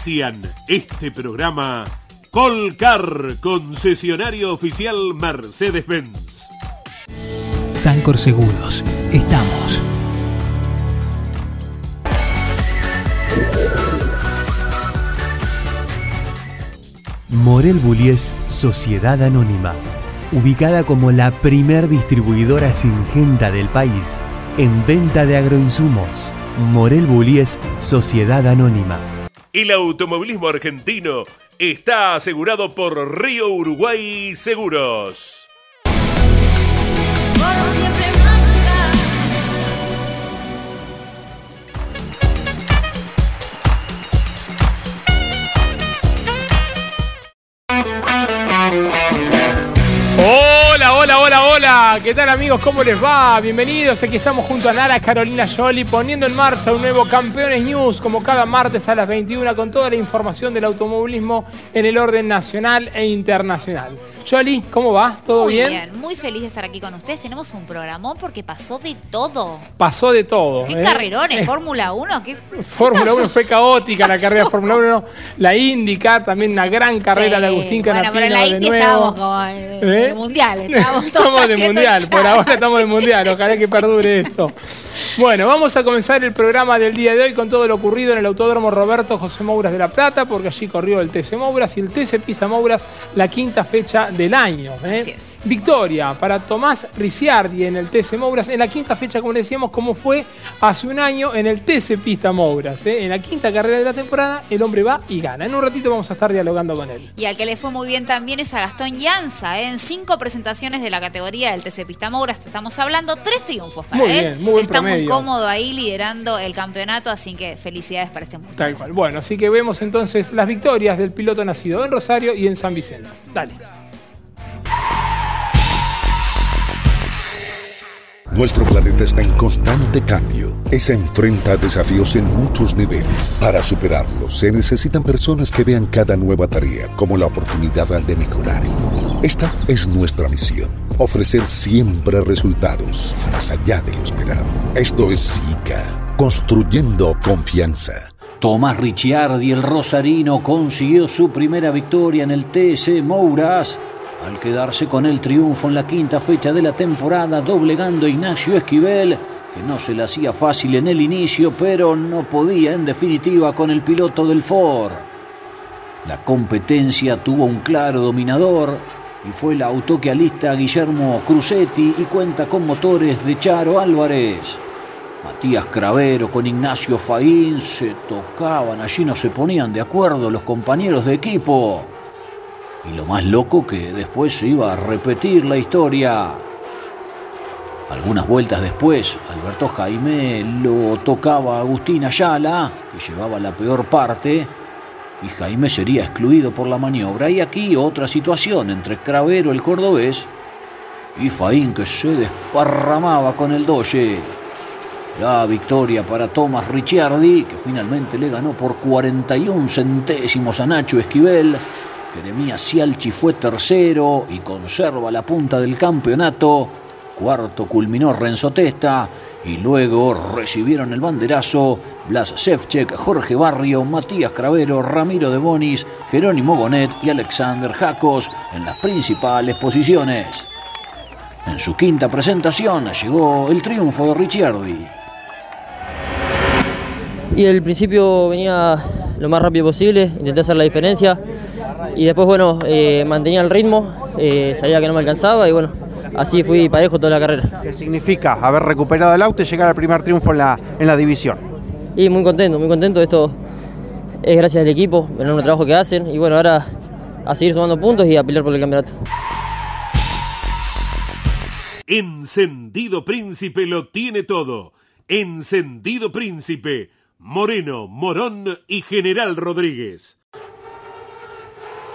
Auspician este programa Colcar, concesionario oficial Mercedes-Benz. Sancor Seguros, estamos. Morel Bullies Sociedad Anónima, ubicada como la primer distribuidora singenta del país en venta de agroinsumos. Morel Bullies Sociedad Anónima el automovilismo argentino está asegurado por Río Uruguay Seguros. ¿Qué tal amigos? ¿Cómo les va? Bienvenidos, aquí estamos junto a Nara Carolina Jolie poniendo en marcha un nuevo Campeones News como cada martes a las 21 con toda la información del automovilismo en el orden nacional e internacional. ¿Cómo va? ¿Todo muy bien? bien? Muy feliz de estar aquí con ustedes. Tenemos un programón porque pasó de todo. Pasó de todo. ¿Qué ¿eh? carrerones? ¿Fórmula 1? ¿Qué, Fórmula 1 fue caótica la carrera de Fórmula 1. La IndyCar, también una gran carrera de Agustín Canapino. Bueno, pero la Indy estábamos como ¿Eh? mundial. estamos de mundial, por ahora estamos de mundial. Ojalá que perdure esto. Bueno, vamos a comenzar el programa del día de hoy con todo lo ocurrido en el Autódromo Roberto José Mouras de La Plata, porque allí corrió el TC Mouras y el TC Pista Mouras la quinta fecha del año. ¿eh? Victoria para Tomás Ricciardi en el TC Mouras, en la quinta fecha, como decíamos, como fue hace un año en el TC Pista Mouras. ¿eh? En la quinta carrera de la temporada, el hombre va y gana. En un ratito vamos a estar dialogando con él. Y al que le fue muy bien también es a Gastón Llanza, ¿eh? en cinco presentaciones de la categoría del TC Pista Mouras. Estamos hablando tres triunfos para muy Bien, muy Está muy cómodo ahí liderando el campeonato, así que felicidades para este muchacho. Tal cual. Bueno, así que vemos entonces las victorias del piloto nacido en Rosario y en San Vicente. Dale. Nuestro planeta está en constante cambio se enfrenta a desafíos en muchos niveles. Para superarlos se necesitan personas que vean cada nueva tarea como la oportunidad de mejorar el mundo. Esta es nuestra misión, ofrecer siempre resultados más allá de lo esperado. Esto es SICA, construyendo confianza. Tomás Ricciardi, el rosarino, consiguió su primera victoria en el TC Mouras al quedarse con el triunfo en la quinta fecha de la temporada, doblegando a Ignacio Esquivel, que no se le hacía fácil en el inicio, pero no podía en definitiva con el piloto del Ford. La competencia tuvo un claro dominador y fue el auto que alista Guillermo Crucetti y cuenta con motores de Charo Álvarez. Matías Cravero con Ignacio Faín se tocaban, allí no se ponían de acuerdo los compañeros de equipo. Y lo más loco que después se iba a repetir la historia. Algunas vueltas después, Alberto Jaime lo tocaba a Agustín Ayala, que llevaba la peor parte, y Jaime sería excluido por la maniobra. Y aquí otra situación entre Cravero, el cordobés, y Faín, que se desparramaba con el doye. La victoria para Tomás Ricciardi, que finalmente le ganó por 41 centésimos a Nacho Esquivel Jeremías Cialchi fue tercero y conserva la punta del campeonato. Cuarto culminó Renzo Testa y luego recibieron el banderazo Blas Sevchek, Jorge Barrio, Matías Cravero, Ramiro de Bonis, Jerónimo Bonet y Alexander Jacos en las principales posiciones. En su quinta presentación llegó el triunfo de Ricciardi. Y el principio venía lo más rápido posible, intenté hacer la diferencia y después, bueno, eh, mantenía el ritmo, eh, sabía que no me alcanzaba y bueno, así fui parejo toda la carrera. ¿Qué significa haber recuperado el auto y llegar al primer triunfo en la, en la división? Y muy contento, muy contento. Esto es gracias al equipo, el enorme trabajo que hacen. Y bueno, ahora a seguir sumando puntos y a pelear por el campeonato. Encendido Príncipe lo tiene todo. Encendido Príncipe. Moreno, Morón y General Rodríguez.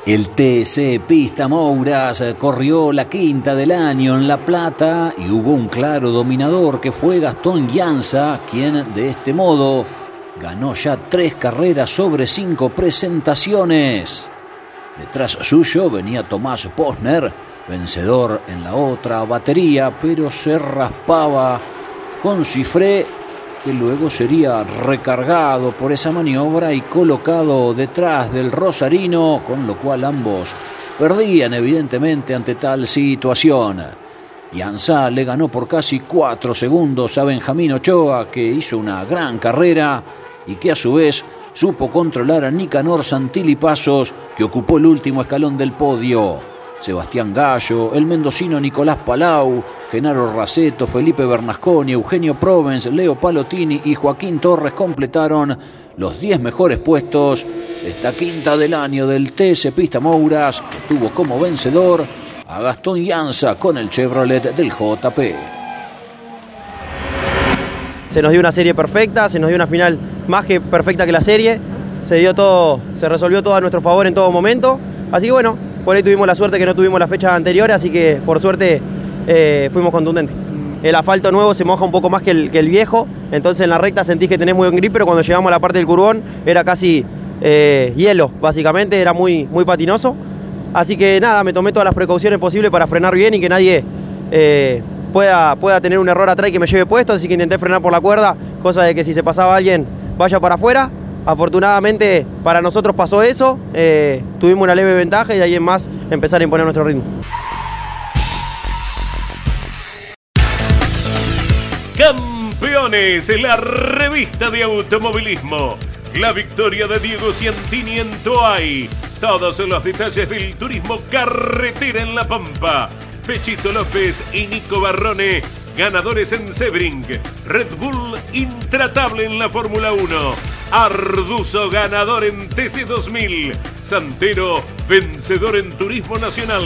El TC Pista Mouras corrió la quinta del año en La Plata y hubo un claro dominador que fue Gastón Llanza, quien de este modo ganó ya tres carreras sobre cinco presentaciones. Detrás suyo venía Tomás Posner, vencedor en la otra batería, pero se raspaba con Cifré que luego sería recargado por esa maniobra y colocado detrás del Rosarino, con lo cual ambos perdían evidentemente ante tal situación. Yanza le ganó por casi cuatro segundos a Benjamín Ochoa, que hizo una gran carrera y que a su vez supo controlar a Nicanor Santilli Pasos, que ocupó el último escalón del podio. Sebastián Gallo, el mendocino Nicolás Palau, Genaro Raceto, Felipe Bernasconi, Eugenio Provence, Leo Palotini y Joaquín Torres completaron los 10 mejores puestos de esta quinta del año del TC Pista Mouras, que tuvo como vencedor a Gastón Llanza con el Chevrolet del JP. Se nos dio una serie perfecta, se nos dio una final más que perfecta que la serie, se dio todo, se resolvió todo a nuestro favor en todo momento, así que bueno, por ahí tuvimos la suerte que no tuvimos la fecha anterior, así que por suerte eh, fuimos contundentes. El asfalto nuevo se moja un poco más que el, que el, viejo, entonces en la recta sentís que tenés muy buen grip, pero cuando llegamos a la parte del curbón era casi eh, hielo, básicamente, era muy, muy patinoso. Así que nada, me tomé todas las precauciones posibles para frenar bien y que nadie eh, pueda, pueda tener un error atrás y que me lleve puesto, así que intenté frenar por la cuerda, cosa de que si se pasaba alguien vaya para afuera. Afortunadamente para nosotros pasó eso, eh, tuvimos una leve ventaja y de ahí en más empezar a imponer nuestro ritmo. Campeones, la revista de automovilismo. La victoria de Diego Ciantini en Toay. Todos los detalles del turismo carretera en La Pampa. Pechito López y Nico Barrone, ganadores en Sebring. Red Bull intratable en la Fórmula 1. Arduzo ganador en TC 2000. Santero vencedor en Turismo Nacional.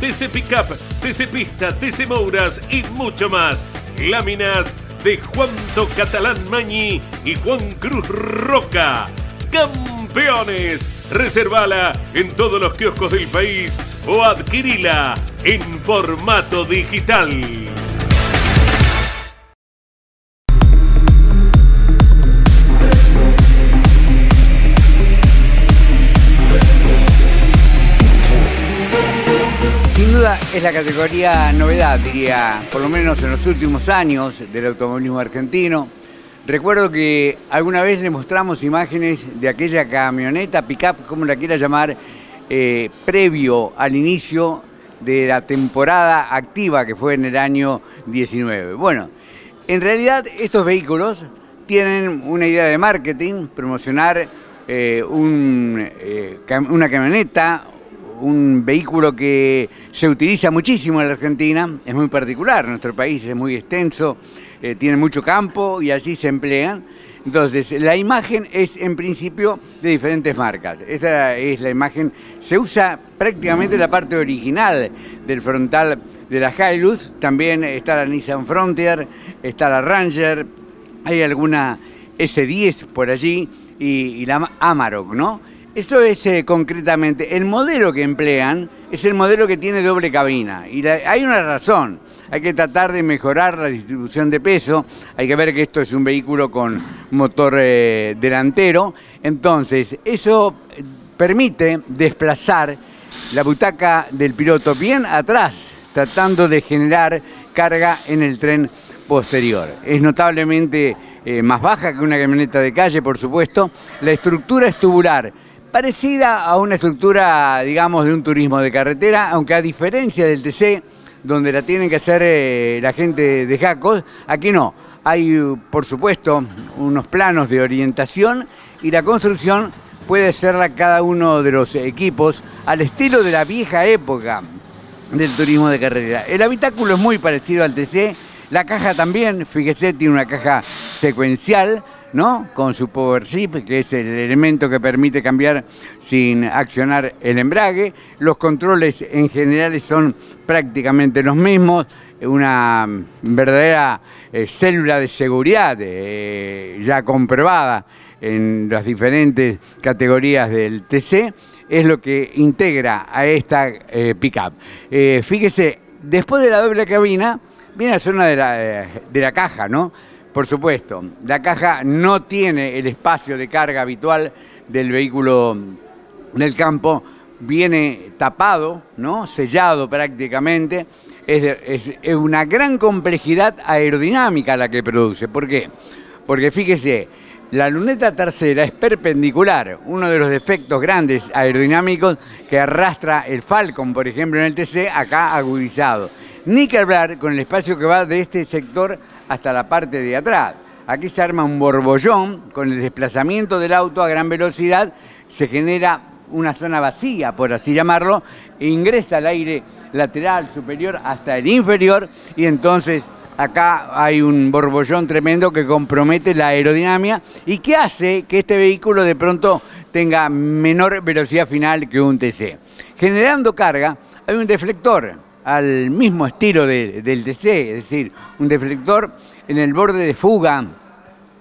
TC Pickup, TC Pista, TC Mouras y mucho más. Láminas de Juanto Catalán Mañi y Juan Cruz Roca. Campeones. Reservala en todos los kioscos del país o adquirila en formato digital. Es la categoría novedad, diría, por lo menos en los últimos años del automovilismo argentino. Recuerdo que alguna vez le mostramos imágenes de aquella camioneta, pickup, como la quiera llamar, eh, previo al inicio de la temporada activa que fue en el año 19. Bueno, en realidad estos vehículos tienen una idea de marketing, promocionar eh, eh, una camioneta, un vehículo que se utiliza muchísimo en la Argentina, es muy particular, nuestro país es muy extenso, eh, tiene mucho campo y allí se emplean. Entonces, la imagen es en principio de diferentes marcas. Esta es la imagen, se usa prácticamente la parte original del frontal de la Hilux, también está la Nissan Frontier, está la Ranger, hay alguna S10 por allí y, y la Amarok, ¿no? Esto es eh, concretamente, el modelo que emplean es el modelo que tiene doble cabina. Y hay una razón, hay que tratar de mejorar la distribución de peso, hay que ver que esto es un vehículo con motor eh, delantero, entonces eso permite desplazar la butaca del piloto bien atrás, tratando de generar carga en el tren posterior. Es notablemente eh, más baja que una camioneta de calle, por supuesto. La estructura es tubular parecida a una estructura, digamos, de un turismo de carretera, aunque a diferencia del TC, donde la tienen que hacer eh, la gente de Jacos, aquí no. Hay, por supuesto, unos planos de orientación y la construcción puede serla cada uno de los equipos al estilo de la vieja época. del turismo de carretera. El habitáculo es muy parecido al TC, la caja también, fíjese, tiene una caja secuencial, ¿no? Con su power zip, que es el elemento que permite cambiar sin accionar el embrague. Los controles en general son prácticamente los mismos, una verdadera eh, célula de seguridad eh, ya comprobada en las diferentes categorías del TC, es lo que integra a esta eh, pickup. fíjese, después de la doble cabina, viene la zona de la, de la caja, ¿no? Por supuesto, la caja no tiene el espacio de carga habitual del vehículo del campo, viene tapado, ¿no? sellado prácticamente. Es, es, una gran complejidad aerodinámica la que produce. ¿Por qué? Porque fíjese, la luneta tercera es perpendicular, uno de los defectos grandes aerodinámicos que arrastra el Falcon, por ejemplo, en el TC, acá agudizado. Ni que hablar con el espacio que va de este sector hasta la parte de atrás. Aquí se arma un borbollón, con el desplazamiento del auto a gran velocidad se genera una zona vacía, por así llamarlo, e ingresa el aire lateral, superior hasta el inferior y entonces acá hay un borbollón tremendo que compromete la aerodinámica y que hace que este vehículo de pronto tenga menor velocidad final que un TC. Generando carga, hay un deflector al mismo estilo del TC, es decir, un deflector en el borde de fuga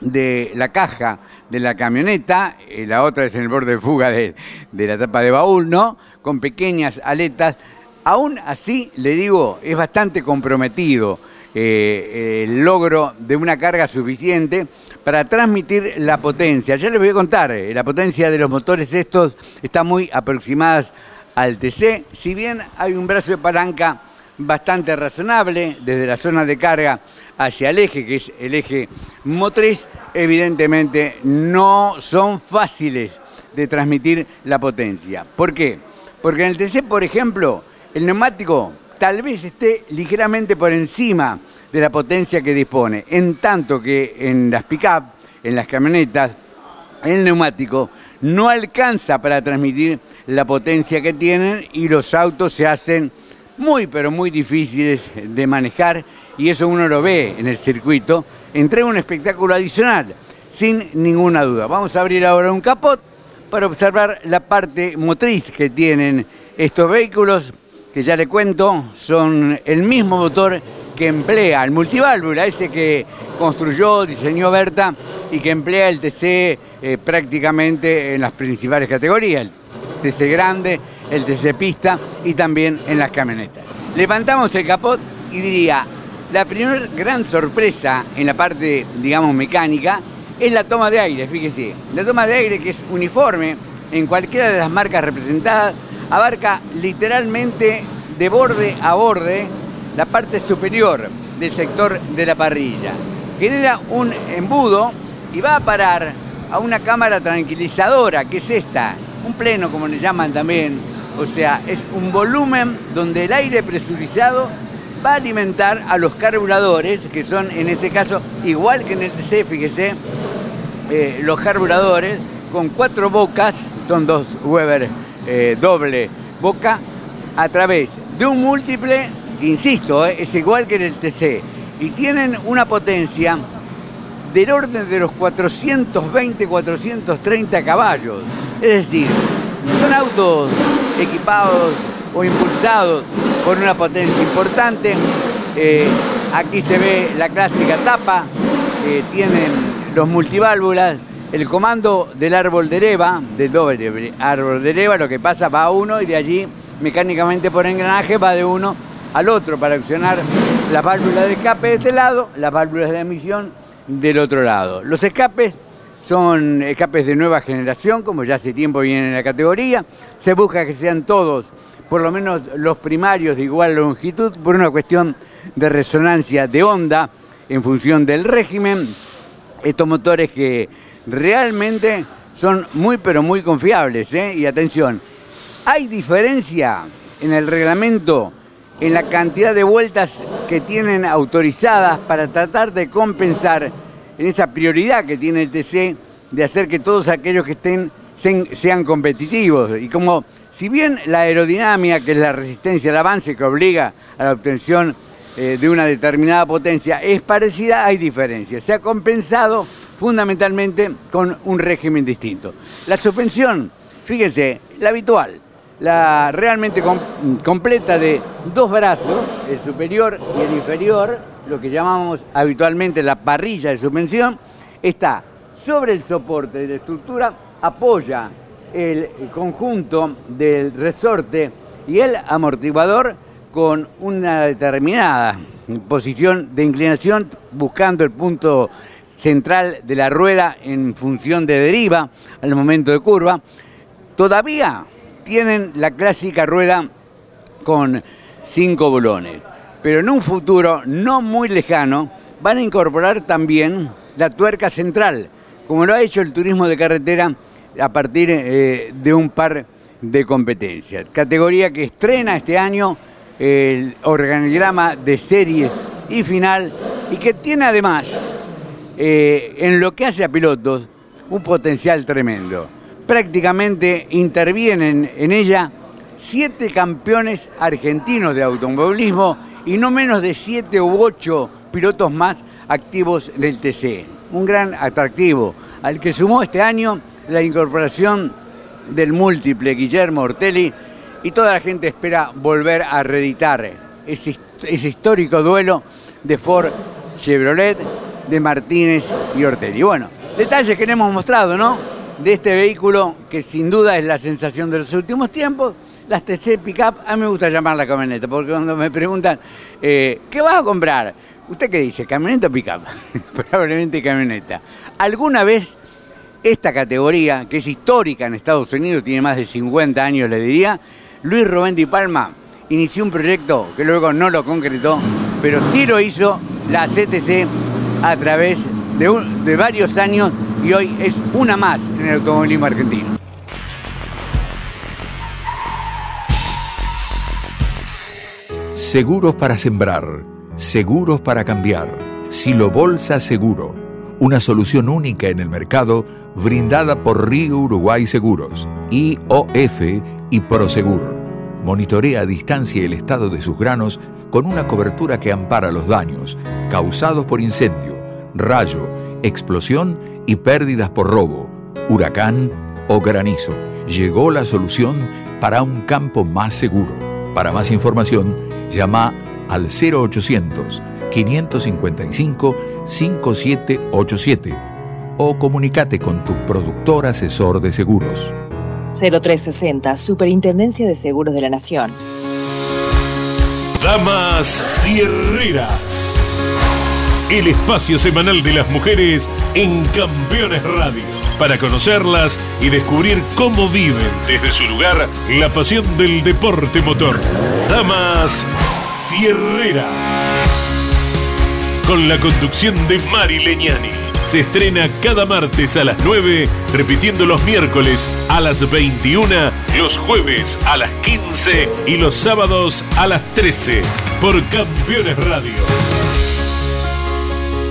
de la caja de la camioneta, y la otra es en el borde de fuga de, la tapa de baúl, ¿no? Con pequeñas aletas. Aún así, le digo, es bastante comprometido eh, el logro de una carga suficiente para transmitir la potencia. Ya les voy a contar, eh, la potencia de los motores estos está muy aproximada al TC, si bien hay un brazo de palanca bastante razonable desde la zona de carga hacia el eje, que es el eje motriz, evidentemente no son fáciles de transmitir la potencia. ¿Por qué? Porque en el TC, por ejemplo, el neumático tal vez esté ligeramente por encima de la potencia que dispone, en tanto que en las pick-up, en las camionetas, el neumático no alcanza para transmitir la potencia que tienen y los autos se hacen muy pero muy difíciles de manejar y eso uno lo ve en el circuito, entrega un espectáculo adicional, sin ninguna duda. Vamos a abrir ahora un capot para observar la parte motriz que tienen estos vehículos, que ya le cuento, son el mismo motor que emplea el multiválvula, ese que construyó, diseñó Berta y que emplea el TC eh, prácticamente en las principales categorías, TC grande, el TC pista y también en las camionetas. Levantamos el capot y diría, la primera gran sorpresa en la parte, digamos, mecánica es la toma de aire, fíjese. La toma de aire que es uniforme en cualquiera de las marcas representadas, abarca literalmente de borde a borde la parte superior del sector de la parrilla. Genera un embudo y va a parar a una cámara tranquilizadora, que es esta, un pleno como le llaman también, o sea, es un volumen donde el aire presurizado va a alimentar a los carburadores, que son en este caso, igual que en el TC, fíjese, eh, los carburadores con cuatro bocas, son dos Weber eh, doble boca, a través de un múltiple, insisto, eh, es igual que en el TC, y tienen una potencia del orden de los 420, 430 caballos. Es decir, son autos equipados o impulsados por una potencia importante. Eh, aquí se ve la clásica tapa, tienen los multiválvulas, el comando del árbol de leva, del doble árbol de leva, lo que pasa va a uno y de allí mecánicamente por engranaje va de uno al otro para accionar las válvulas de escape de este lado, las válvulas de emisión del otro lado. Los escapes son escapes de nueva generación, como ya hace tiempo vienen en la categoría. Se busca que sean todos, por lo menos los primarios de igual longitud, por una cuestión de resonancia de onda en función del régimen. Estos motores que realmente son muy pero muy confiables. ¿eh? Y atención, hay diferencia en el reglamento en la cantidad de vueltas que tienen autorizadas para tratar de compensar en esa prioridad que tiene el TC de hacer que todos aquellos que estén sean competitivos. Y como Si bien la aerodinámica, que es la resistencia al avance que obliga a la obtención eh, de una determinada potencia, es parecida, hay diferencias. Se ha compensado fundamentalmente con un régimen distinto. La suspensión, fíjense, la habitual, la realmente completa de dos brazos, el superior y el inferior, lo que llamamos habitualmente la parrilla de suspensión, está sobre el soporte de la estructura, apoya el conjunto del resorte y el amortiguador con una determinada posición de inclinación, buscando el punto central de la rueda en función de deriva al momento de curva. Todavía tienen la clásica rueda con cinco bolones, pero en un futuro no muy lejano van a incorporar también la tuerca central, como lo ha hecho el turismo de carretera a partir eh, de un par de competencias. Categoría que estrena este año el organigrama de series y final y que tiene además eh, en lo que hace a pilotos un potencial tremendo. Prácticamente intervienen en ella siete campeones argentinos de automovilismo y no menos de siete u ocho pilotos más activos del TC. Un gran atractivo al que sumó este año la incorporación del múltiple Guillermo Ortelli y toda la gente espera volver a reeditar ese, histórico duelo de Ford Chevrolet de Martínez y Ortelli. Bueno, detalles que le hemos mostrado, ¿no? De este vehículo que sin duda es la sensación de los últimos tiempos. Las TC Pickup, a mí me gusta llamarla camioneta, porque cuando me preguntan, eh, ¿qué vas a comprar? ¿Usted qué dice? ¿Camioneta o pickup? Probablemente camioneta. ¿Alguna vez esta categoría, que es histórica en Estados Unidos, tiene más de 50 años, le diría, Luis Rubén Di Palma inició un proyecto que luego no lo concretó, pero sí lo hizo la CTC a través de, de varios años y hoy es una más en el automovilismo argentino. Seguros para sembrar, seguros para cambiar. Silo Bolsa Seguro, una solución única en el mercado brindada por Río Uruguay Seguros, IOF y Prosegur. Monitorea a distancia el estado de sus granos con una cobertura que ampara los daños causados por incendio, rayo, explosión y pérdidas por robo, huracán o granizo. Llegó la solución para un campo más seguro. Para más información, llama al 0800 555 5787 o comunícate con tu productor asesor de seguros. 0360, Superintendencia de Seguros de la Nación. Damas Fierreras. El espacio semanal de las mujeres en Campeones Radio. Para conocerlas y descubrir cómo viven desde su lugar la pasión del deporte motor. Damas Fierreras. Con la conducción de Mari Leñani se estrena cada martes a las 9, repitiendo los miércoles a las 21, los jueves a las 15 y los sábados a las 13 por Campeones Radio.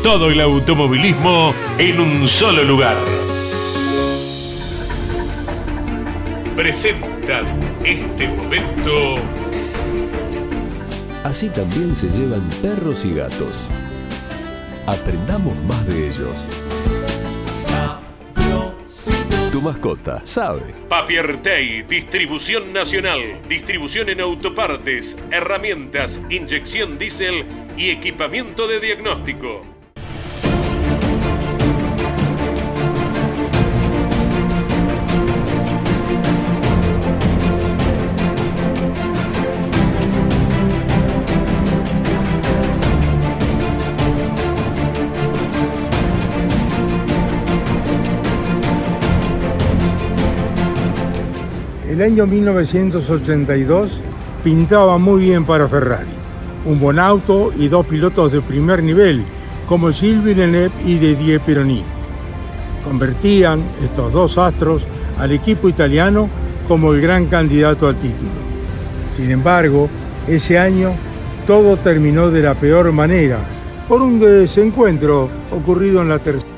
Todo el automovilismo en un solo lugar. Presentan este momento. Así también se llevan perros y gatos. Aprendamos más de ellos. Tu mascota sabe. Papiertei, distribución nacional, distribución en autopartes, herramientas, inyección diésel y equipamiento de diagnóstico. El año 1982 pintaba muy bien para Ferrari. Un buen auto y dos pilotos de primer nivel, como Gilles Villeneuve y Didier Pironi. Convertían estos dos astros al equipo italiano como el gran candidato al título. Sin embargo, ese año todo terminó de la peor manera por un desencuentro ocurrido en la tercera,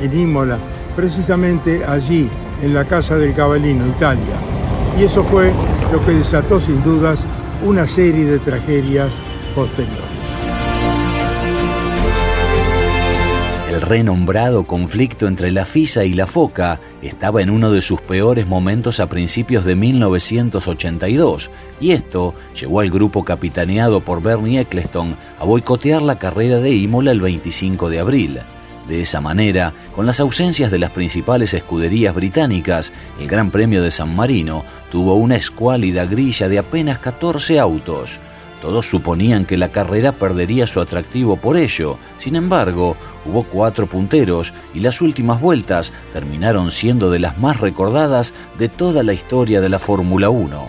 en Imola, precisamente allí en la Casa del Cavallino, Italia. Y eso fue lo que desató sin dudas una serie de tragedias posteriores. El renombrado conflicto entre la FISA y la FOCA estaba en uno de sus peores momentos a principios de 1982, y esto llevó al grupo capitaneado por Bernie Eccleston a boicotear la carrera de Imola el 25 de abril. De esa manera, con las ausencias de las principales escuderías británicas, el Gran Premio de San Marino tuvo una escuálida grilla de apenas 14 autos. Todos suponían que la carrera perdería su atractivo por ello, sin embargo, hubo cuatro punteros y las últimas vueltas terminaron siendo de las más recordadas de toda la historia de la Fórmula 1.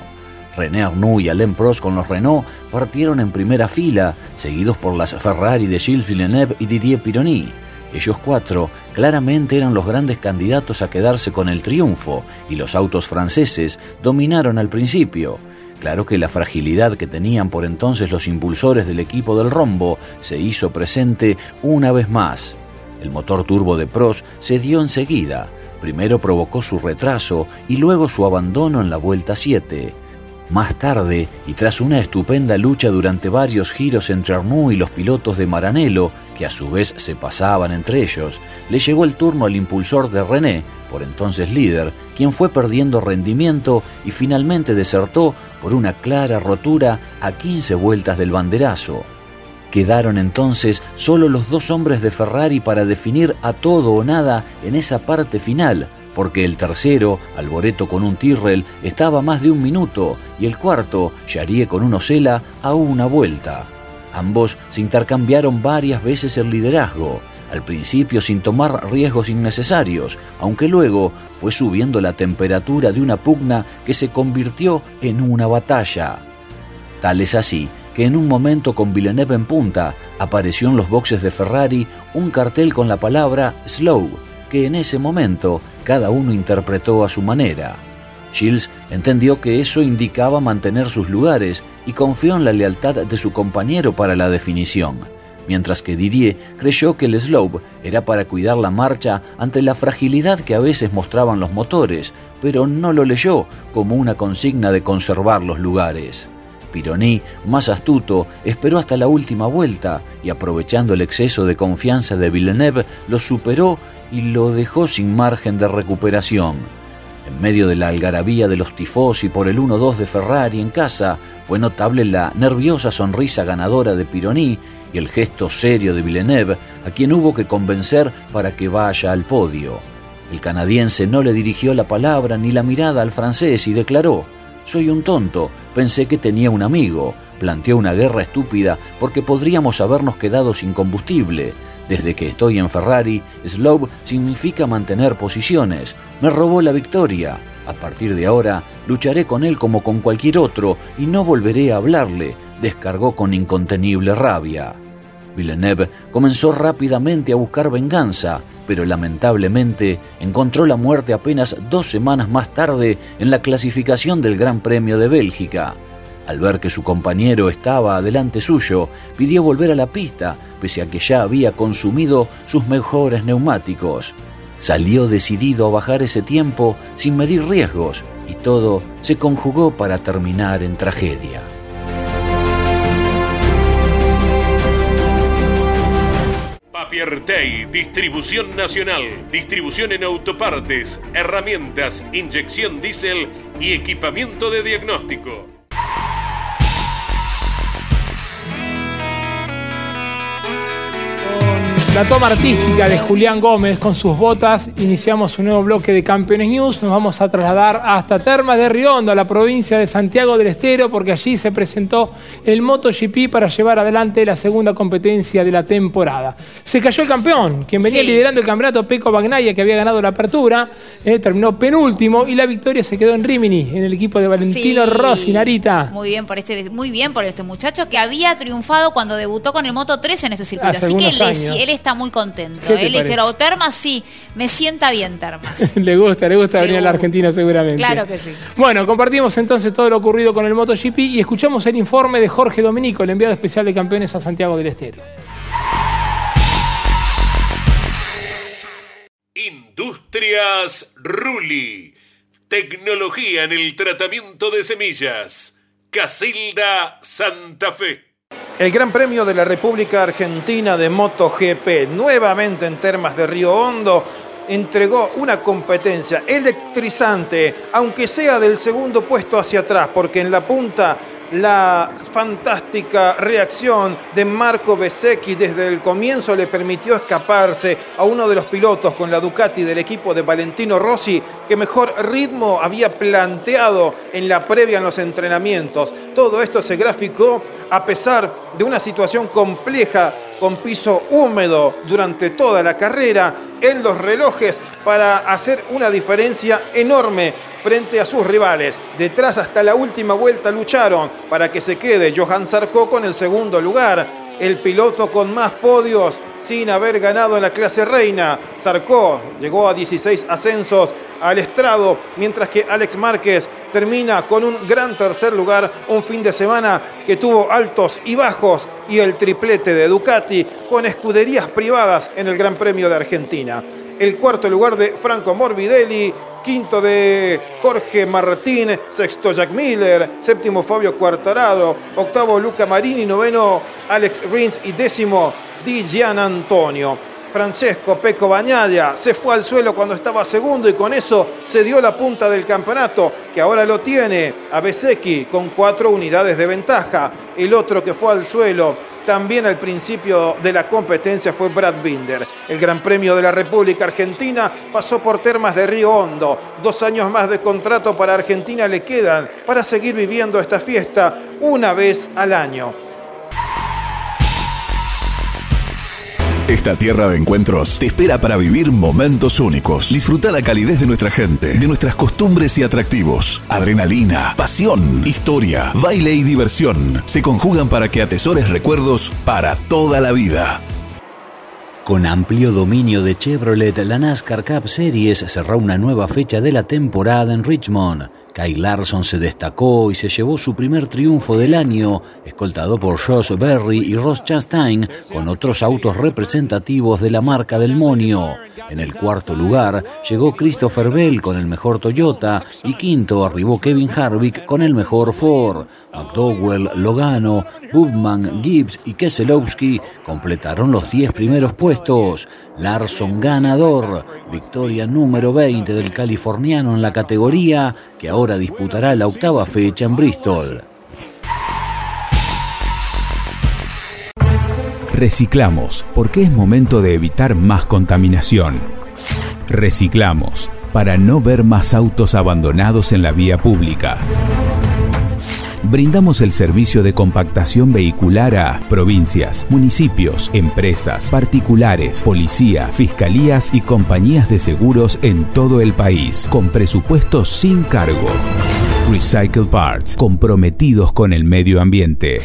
René Arnoux y Alain Prost con los Renault partieron en primera fila, seguidos por las Ferrari de Gilles Villeneuve y Didier Pironi. Ellos cuatro claramente eran los grandes candidatos a quedarse con el triunfo y los autos franceses dominaron al principio. Claro que la fragilidad que tenían por entonces los impulsores del equipo del rombo se hizo presente una vez más. El motor turbo de Prost se dio enseguida. Primero provocó su retraso y luego su abandono en la vuelta 7. Más tarde, y tras una estupenda lucha durante varios giros entre Arnoux y los pilotos de Maranello, que a su vez se pasaban entre ellos, le llegó el turno al impulsor de René, por entonces líder, quien fue perdiendo rendimiento y finalmente desertó por una clara rotura a 15 vueltas del banderazo. Quedaron entonces solo los dos hombres de Ferrari para definir a todo o nada en esa parte final, porque el tercero, Alboreto con un Tyrrell, estaba más de un minuto y el cuarto, Yarie con un Ocela, a una vuelta. Ambos se intercambiaron varias veces el liderazgo, al principio sin tomar riesgos innecesarios, aunque luego fue subiendo la temperatura de una pugna que se convirtió en una batalla. Tal es así que en un momento con Villeneuve en punta apareció en los boxes de Ferrari un cartel con la palabra Slow, que en ese momento cada uno interpretó a su manera. Shields entendió que eso indicaba mantener sus lugares y confió en la lealtad de su compañero para la definición, mientras que Didier creyó que el slope era para cuidar la marcha ante la fragilidad que a veces mostraban los motores, pero no lo leyó como una consigna de conservar los lugares. Pironi, más astuto, esperó hasta la última vuelta y aprovechando el exceso de confianza de Villeneuve, lo superó y lo dejó sin margen de recuperación. En medio de la algarabía de los tifosi por el 1-2 de Ferrari en casa, fue notable la nerviosa sonrisa ganadora de Pironi y el gesto serio de Villeneuve, a quien hubo que convencer para que vaya al podio. El canadiense no le dirigió la palabra ni la mirada al francés y declaró, soy un tonto, pensé que tenía un amigo, planteó una guerra estúpida porque podríamos habernos quedado sin combustible. Desde que estoy en Ferrari, slow significa mantener posiciones. Me robó la victoria. A partir de ahora, lucharé con él como con cualquier otro y no volveré a hablarle, descargó con incontenible rabia. Villeneuve comenzó rápidamente a buscar venganza, pero lamentablemente encontró la muerte apenas dos semanas más tarde en la clasificación del Gran Premio de Bélgica. Al ver que su compañero estaba adelante suyo, pidió volver a la pista, pese a que ya había consumido sus mejores neumáticos. Salió decidido a bajar ese tiempo sin medir riesgos, y todo se conjugó para terminar en tragedia. Papiertei, distribución nacional, distribución en autopartes, herramientas, inyección diésel y equipamiento de diagnóstico. La toma artística de Julián Gómez con sus botas, iniciamos un nuevo bloque de Campeones News. Nos vamos a trasladar hasta Termas de Riondo, a la provincia de Santiago del Estero, porque allí se presentó el MotoGP para llevar adelante la segunda competencia de la temporada. Se cayó el campeón, quien venía Sí. liderando el campeonato, Peco Bagnaya, que había ganado la apertura, eh, terminó penúltimo y la victoria se quedó en Rimini, en el equipo de Valentino Sí. Rossi, Narita. Muy bien por este, muy bien por este muchacho que había triunfado cuando debutó con el Moto 3 en ese circuito. Hace Así que él está muy contento. ¿Qué te Él parece? dijeron, Termas sí, me sienta bien Termas. le gusta, le gusta Le venir a la. Argentina seguramente. claro que sí. Bueno, compartimos entonces todo lo ocurrido con el MotoGP y escuchamos el informe de Jorge Dominico, el enviado especial de campeones a Santiago del Estero. Industrias Ruli. Tecnología en el tratamiento de semillas. Casilda Santa Fe. El Gran Premio de la República Argentina de MotoGP, nuevamente en termas de Río Hondo, entregó una competencia electrizante, aunque sea del segundo puesto hacia atrás, porque en la punta la fantástica reacción de Marco Besecchi desde el comienzo le permitió escaparse a uno de los pilotos con la Ducati del equipo de Valentino Rossi que mejor ritmo había planteado en la previa en los entrenamientos. Todo esto se graficó a pesar de una situación compleja con piso húmedo durante toda la carrera en los relojes para hacer una diferencia enorme frente a sus rivales. Detrás hasta la última vuelta lucharon para que se quede Johan Zarco con el segundo lugar. El piloto con más podios sin haber ganado en la clase reina. Zarco llegó a 16 ascensos al estrado, mientras que Alex Márquez termina con un gran tercer lugar, un fin de semana que tuvo altos y bajos y el triplete de Ducati con escuderías privadas en el Gran Premio de Argentina. El cuarto lugar de Franco Morbidelli, quinto de Jorge Martín, sexto Jack Miller, séptimo Fabio Quartararo, octavo Luca Marini, noveno Alex Rins y décimo Di Gian Antonio. Francesco Peco Bañadia se fue al suelo cuando estaba segundo y con eso se dio la punta del campeonato, que ahora lo tiene a con cuatro unidades de ventaja. El otro que fue al suelo también al principio de la competencia fue Brad Binder. El Gran Premio de la República Argentina pasó por Termas de Río Hondo. Dos años más de contrato para Argentina le quedan para seguir viviendo esta fiesta una vez al año. Esta tierra de encuentros te espera para vivir momentos únicos. Disfruta la calidez de nuestra gente, de nuestras costumbres y atractivos. Adrenalina, pasión, historia, baile y diversión se conjugan para que atesores recuerdos para toda la vida. Con amplio dominio de Chevrolet, la NASCAR Cup Series cerró una nueva fecha de la temporada en Richmond. Kyle Larson se destacó y se llevó su primer triunfo del año, escoltado por Josh Berry y Ross Chastain con otros autos representativos de la marca del Monio. En el cuarto lugar llegó Christopher Bell con el mejor Toyota y quinto arribó Kevin Harvick con el mejor Ford. McDowell, Logano, Bubman, Gibbs y Keselowski completaron los 10 primeros puestos. Larson ganador, victoria número 20 del californiano en la categoría que ahora disputará la octava fecha en Bristol. Reciclamos porque es momento de evitar más contaminación. Reciclamos para no ver más autos abandonados en la vía pública brindamos el servicio de compactación vehicular a provincias, municipios, empresas, particulares, policía, fiscalías y compañías de seguros en todo el país, con presupuestos sin cargo. Recycle Parts, comprometidos con el medio ambiente.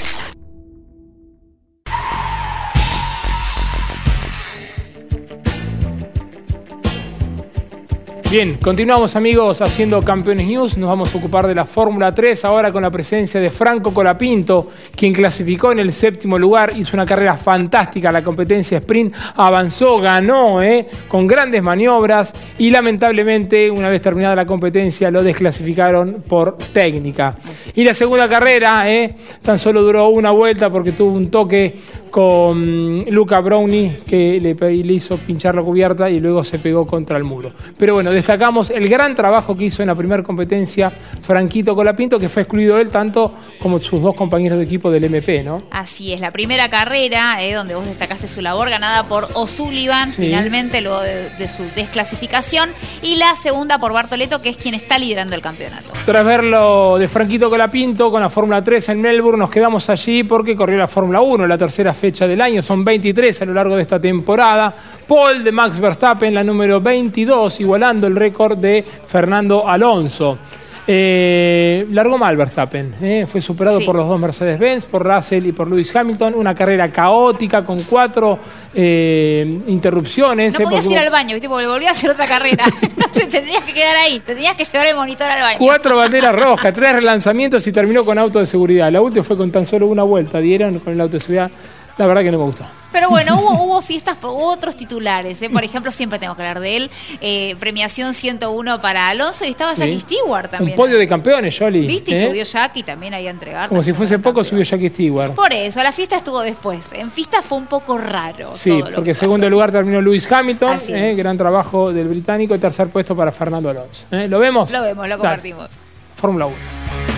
Bien, continuamos amigos haciendo Campeones News. Nos vamos a ocupar de la Fórmula 3 ahora con la presencia de Franco Colapinto, quien clasificó en el séptimo lugar, hizo una carrera fantástica, la competencia sprint avanzó, ganó, ¿eh? con grandes maniobras y lamentablemente una vez terminada la competencia lo desclasificaron por técnica. Y la segunda carrera ¿eh? tan solo duró una vuelta porque tuvo un toque con Luca Brownie que le, le hizo pinchar la cubierta y luego se pegó contra el muro. Pero bueno, destacamos el gran trabajo que hizo en la primera competencia Franquito Colapinto, que fue excluido él tanto como sus dos compañeros de equipo del MP, ¿no? Así es, la primera carrera, eh, donde vos destacaste su labor, ganada por O'Sullivan, finalmente, luego de, su desclasificación, y la segunda por Bartoleto, que es quien está liderando el campeonato. Tras verlo de Franquito Colapinto con la Fórmula 3 en Melbourne, nos quedamos allí porque corrió la Fórmula 1, la tercera fecha del año, son 23 a lo largo de esta temporada. Paul de Max Verstappen, la número 22, igualando el récord de Fernando Alonso. Eh, largó mal Verstappen, eh, fue superado por los dos Mercedes-Benz, por Russell y por Lewis Hamilton. Una carrera caótica con cuatro eh, interrupciones. No podías ir al baño, ¿viste? porque volvías a hacer otra carrera. no te tendrías que quedar ahí, tendrías que llevar el monitor al baño. Cuatro banderas rojas, tres relanzamientos y terminó con auto de seguridad. La última fue con tan solo una vuelta, dieron con el auto de seguridad. La verdad que no me gustó. Pero bueno, hubo, hubo fiestas por otros titulares. ¿eh? Por ejemplo, siempre tengo que hablar de él. Eh, premiación 101 para Alonso y estaba Sí. Jackie Stewart también. Un podio de campeones, Jolly. ¿Viste? Y ¿eh? subió Jackie también ahí a entregar. Como si fuese poco, subió Jackie Stewart. Por eso, la fiesta estuvo después. En fiesta fue un poco raro. Sí, todo porque que segundo lugar terminó Lewis Hamilton, eh, gran trabajo del británico, y tercer puesto para Fernando Alonso. ¿Lo vemos? Lo vemos, lo Dale. compartimos. Fórmula 1.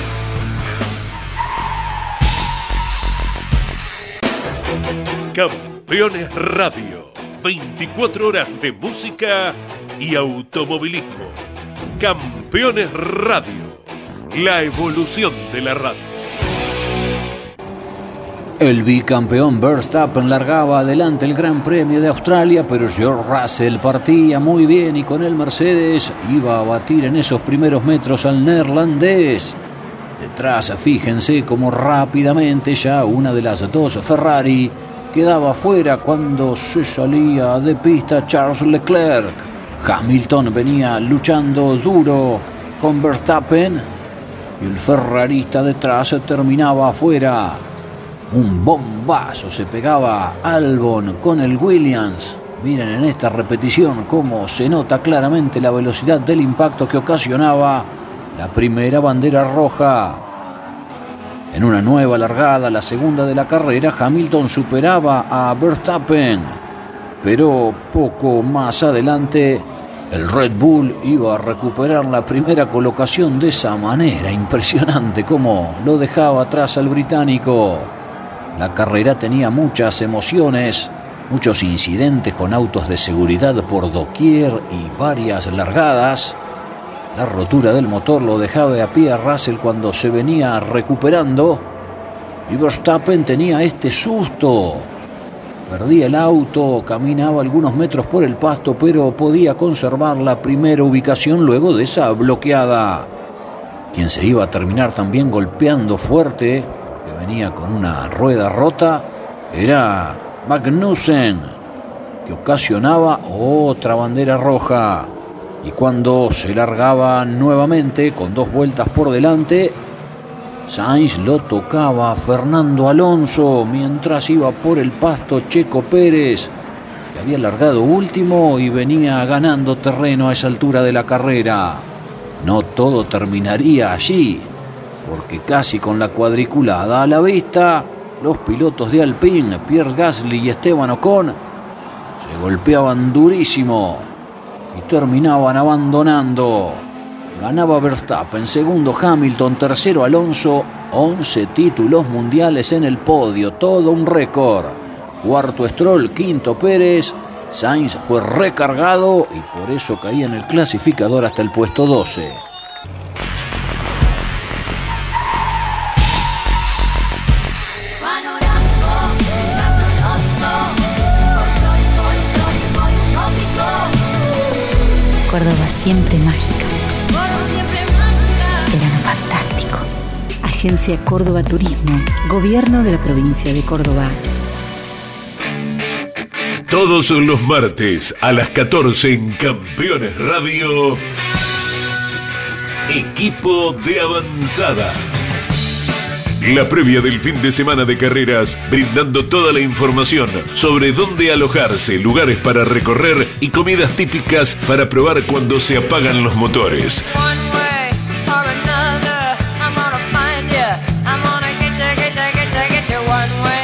Campeones Radio. 24 horas de música y automovilismo. Campeones Radio. La evolución de la radio. El bicampeón Verstappen largaba adelante el Gran Premio de Australia, pero George Russell partía muy bien y con el Mercedes iba a batir en esos primeros metros al neerlandés. Detrás, fíjense cómo rápidamente ya una de las dos Ferrari quedaba fuera cuando se salía de pista Charles Leclerc. Hamilton venía luchando duro con Verstappen y el ferrarista detrás terminaba afuera. Un bombazo se pegaba Albon con el Williams. Miren en esta repetición cómo se nota claramente la velocidad del impacto que ocasionaba la primera bandera roja. En una nueva largada, la segunda de la carrera, Hamilton superaba a Verstappen. Pero poco más adelante, el Red Bull iba a recuperar la primera colocación de esa manera. Impresionante cómo lo dejaba atrás al británico. La carrera tenía muchas emociones, muchos incidentes con autos de seguridad por doquier y varias largadas. La rotura del motor lo dejaba a pie a Russell cuando se venía recuperando. Y Verstappen tenía este susto. Perdía el auto, caminaba algunos metros por el pasto, pero podía conservar la primera ubicación luego de esa bloqueada. Quien se iba a terminar también golpeando fuerte, porque venía con una rueda rota, era Magnussen, que ocasionaba otra bandera roja. Y cuando se largaba nuevamente con dos vueltas por delante, Sainz lo tocaba a Fernando Alonso mientras iba por el pasto Checo Pérez, que había largado último y venía ganando terreno a esa altura de la carrera. No todo terminaría allí, porque casi con la cuadriculada a la vista, los pilotos de Alpine, Pierre Gasly y Esteban Ocon, se golpeaban durísimo y terminaban abandonando. Ganaba Verstappen, segundo Hamilton, tercero Alonso, 11 títulos mundiales en el podio, todo un récord. Cuarto Stroll, quinto Pérez, Sainz fue recargado y por eso caía en el clasificador hasta el puesto 12. Siempre mágica. Verano fantástico. Agencia Córdoba Turismo. Gobierno de la provincia de Córdoba. Todos los martes a las 14 en Campeones Radio. Equipo de avanzada. La previa del fin de semana de carreras, brindando toda la información sobre dónde alojarse, lugares para recorrer y comidas típicas para probar cuando se apagan los motores.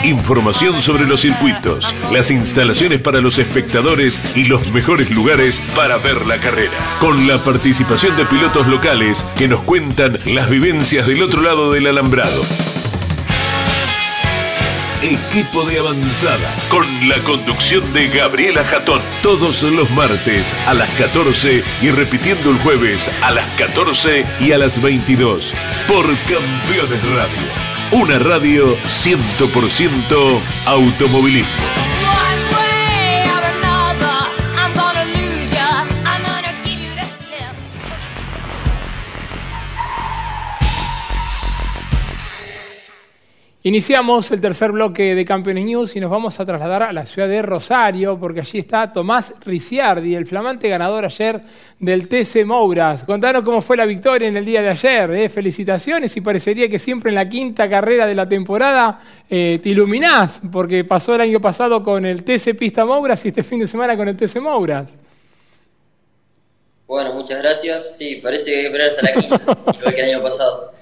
Información sobre los circuitos, las instalaciones para los espectadores y los mejores lugares para ver la carrera. Con la participación de pilotos locales que nos cuentan las vivencias del otro lado del alambrado. Equipo de avanzada con la conducción de Gabriela Jatón. Todos los martes a las 14 y repitiendo el jueves a las 14 y a las 22 por Campeones Radio. Una radio 100% automovilismo. Iniciamos el tercer bloque de Campeones News y nos vamos a trasladar a la ciudad de Rosario, porque allí está Tomás Ricciardi, el flamante ganador ayer del TC Mouras. Contanos cómo fue la victoria en el día de ayer. ¿eh? Felicitaciones y parecería que siempre en la quinta carrera de la temporada eh, te iluminás, porque pasó el año pasado con el TC Pista Mouras y este fin de semana con el TC Mouras. Bueno, muchas gracias. Sí, parece que hay que esperar hasta la quinta, igual que el año pasado.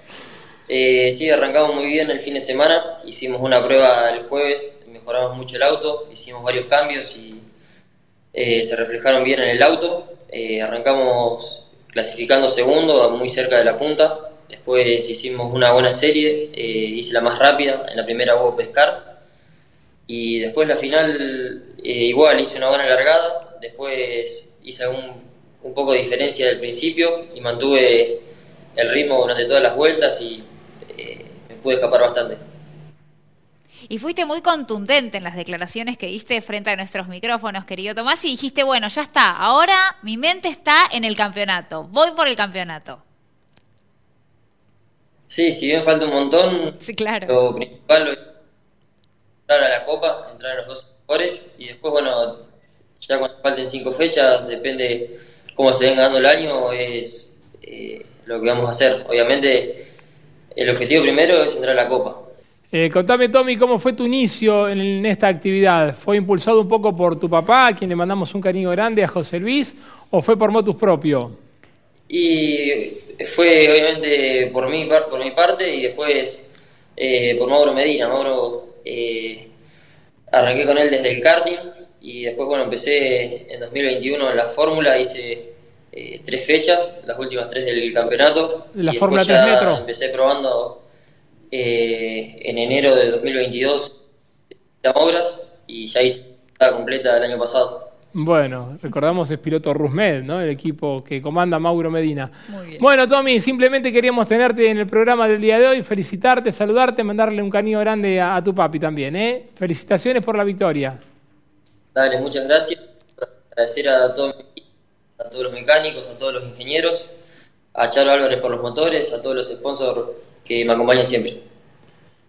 Eh, sí, arrancamos muy bien el fin de semana, hicimos una prueba el jueves, mejoramos mucho el auto, hicimos varios cambios y eh, se reflejaron bien en el auto. Eh, arrancamos clasificando segundo, muy cerca de la punta. Después hicimos una buena serie, hice la más rápida, en la primera hubo pescar. Y después la final, igual, hice una buena largada. Después hice un, un poco de diferencia del principio y mantuve el ritmo durante todas las vueltas y me pude escapar bastante. Y fuiste muy contundente en las declaraciones que diste frente a nuestros micrófonos, querido Tomás, y dijiste, bueno, ya está, ahora mi mente está en el campeonato, voy por el campeonato. Sí, si bien falta un montón, sí, claro. lo principal es entrar a la Copa, entrar a los dos mejores, y después, bueno, ya cuando falten cinco fechas, depende cómo se venga dando el año, es eh, lo que vamos a hacer. Obviamente el objetivo primero es entrar a la Copa. Eh, contame, Tommy, ¿cómo fue tu inicio en, esta actividad? ¿Fue impulsado un poco por tu papá, a quien le mandamos un cariño grande, a José Luis, o fue por motus propio? Y fue obviamente por mi, por mi parte y después eh, por Mauro Medina. Mauro, eh, arranqué con él desde el karting y después, bueno, empecé en 2021 en la fórmula, hice eh, tres fechas, las últimas tres del campeonato. ¿La Fórmula 3 metros? Empecé probando eh, en enero de 2022 obras y ya hice la completa del año pasado. Bueno, recordamos es piloto Rusmed, ¿no? El equipo que comanda Mauro Medina. Bueno, Tommy, simplemente queríamos tenerte en el programa del día de hoy, felicitarte, saludarte, mandarle un cariño grande a, tu papi también, ¿eh? Felicitaciones por la victoria. Dale, muchas gracias. Agradecer a todos a todos los mecánicos, a todos los ingenieros, a Charo Álvarez por los motores, a todos los sponsors que me acompañan siempre.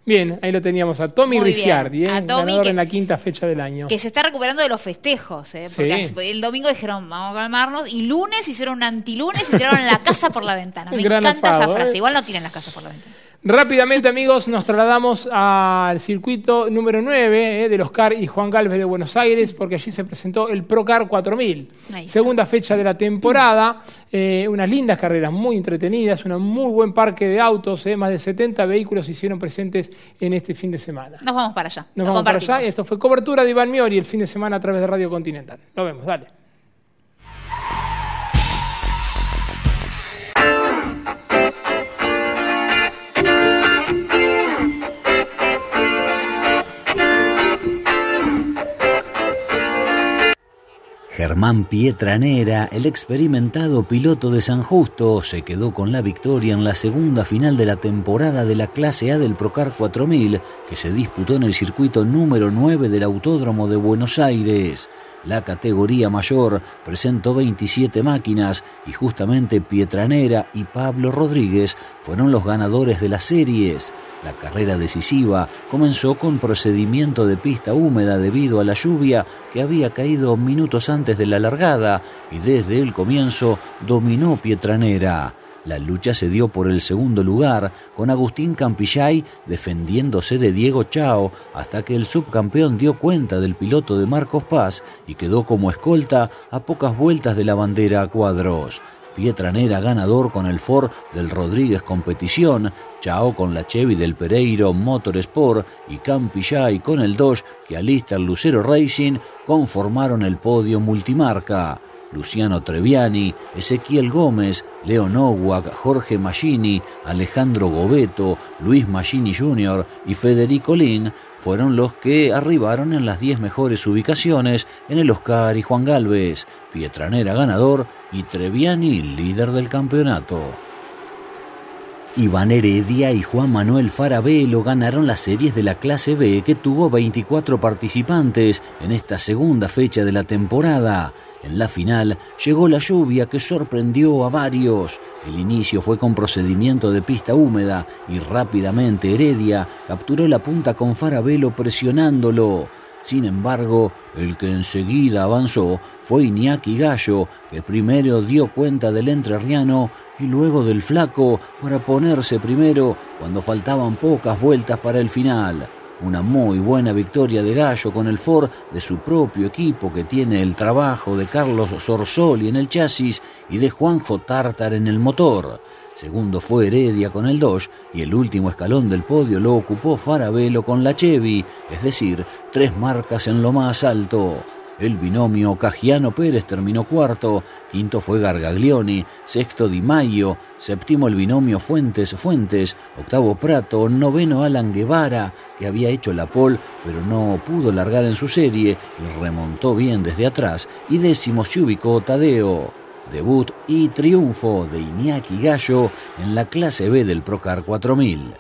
Bien, ahí lo teníamos a Tommy Ricciardi, ¿eh? ganador en la quinta fecha del año. Que se está recuperando de los festejos, ¿eh? porque el domingo dijeron vamos a calmarnos y lunes hicieron un antilunes y tiraron la casa por la ventana. Me encanta esa frase, ¿eh? igual no tiren la casa por la ventana. Rápidamente, amigos, nos trasladamos al circuito número 9 eh, de los CAR y Juan Galvez de Buenos Aires, porque allí se presentó el ProCar 4000. Segunda fecha de la temporada, eh, unas lindas carreras muy entretenidas, un muy buen parque de autos, eh, más de 70 vehículos se hicieron presentes en este fin de semana. Nos vamos para allá. Nos vamos para allá. Esto fue cobertura de Iván Miori el fin de semana a través de Radio Continental. Nos vemos, dale. Germán Pietranera, el experimentado piloto de San Justo, se quedó con la victoria en la segunda final de la temporada de la clase A del Procar 4000, que se disputó en el circuito número 9 del Autódromo de Buenos Aires. La categoría mayor presentó 27 máquinas y justamente Pietranera y Pablo Rodríguez fueron los ganadores de las series. La carrera decisiva comenzó con procedimiento de pista húmeda debido a la lluvia que había caído minutos antes de la largada y desde el comienzo dominó Pietranera. La lucha se dio por el segundo lugar, con Agustín Campillay defendiéndose de Diego Chao, hasta que el subcampeón dio cuenta del piloto de Marcos Paz y quedó como escolta a pocas vueltas de la bandera a cuadros. Pietranera ganador con el Ford del Rodríguez Competición, Chao con la Chevy del Pereiro Motorsport y Campillay con el Dodge que alista el Lucero Racing conformaron el podio multimarca. Luciano Treviani, Ezequiel Gómez, Leo Nowak, Jorge Magini, Alejandro Gobeto, Luis Magini Jr. y Federico Lin fueron los que arribaron en las 10 mejores ubicaciones en el Oscar y Juan Galvez, Pietranera ganador y Treviani líder del campeonato. Iván Heredia y Juan Manuel Farabelo ganaron las series de la clase B que tuvo 24 participantes en esta segunda fecha de la temporada. En la final llegó la lluvia que sorprendió a varios. El inicio fue con procedimiento de pista húmeda y rápidamente Heredia capturó la punta con Farabelo presionándolo. Sin embargo, el que enseguida avanzó fue Iñaki Gallo, que primero dio cuenta del entrerriano y luego del flaco para ponerse primero cuando faltaban pocas vueltas para el final. Una muy buena victoria de Gallo con el Ford de su propio equipo que tiene el trabajo de Carlos Sorsoli en el chasis y de Juanjo Tartar en el motor. Segundo fue Heredia con el Dodge y el último escalón del podio lo ocupó Farabelo con la Chevy, es decir, tres marcas en lo más alto. El binomio Cagiano Pérez terminó cuarto, quinto fue Gargaglioni, sexto Di Maio, séptimo el binomio Fuentes Fuentes, octavo Prato, noveno Alan Guevara, que había hecho la pole pero no pudo largar en su serie y remontó bien desde atrás, y décimo se ubicó Tadeo. Debut y triunfo de Iñaki Gallo en la clase B del Procar 4000.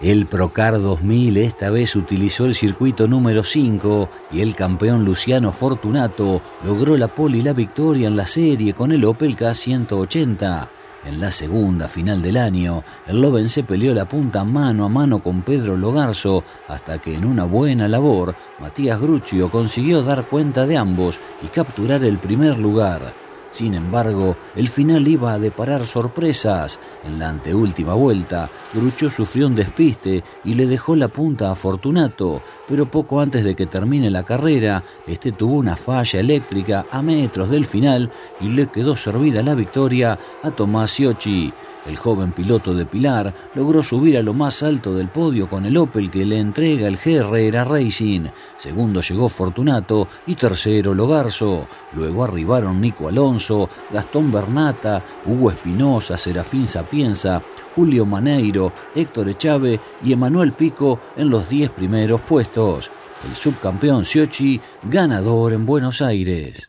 El Procar 2000 esta vez utilizó el circuito número 5 y el campeón Luciano Fortunato logró la pole y la victoria en la serie con el Opel K180. En la segunda final del año, el Loven peleó la punta mano a mano con Pedro Logarzo hasta que en una buena labor, Matías Gruccio consiguió dar cuenta de ambos y capturar el primer lugar. Sin embargo, el final iba a deparar sorpresas. En la anteúltima vuelta, Grucho sufrió un despiste y le dejó la punta a Fortunato, pero poco antes de que termine la carrera, este tuvo una falla eléctrica a metros del final y le quedó servida la victoria a Tomás Siochi. El joven piloto de Pilar logró subir a lo más alto del podio con el Opel que le entrega el Herrera Racing. Segundo llegó Fortunato y tercero Logarzo. Luego arribaron Nico Alonso, Gastón Bernata, Hugo Espinosa, Serafín Sapienza, Julio Maneiro, Héctor Echave y Emanuel Pico en los 10 primeros puestos. El subcampeón Siochi, ganador en Buenos Aires.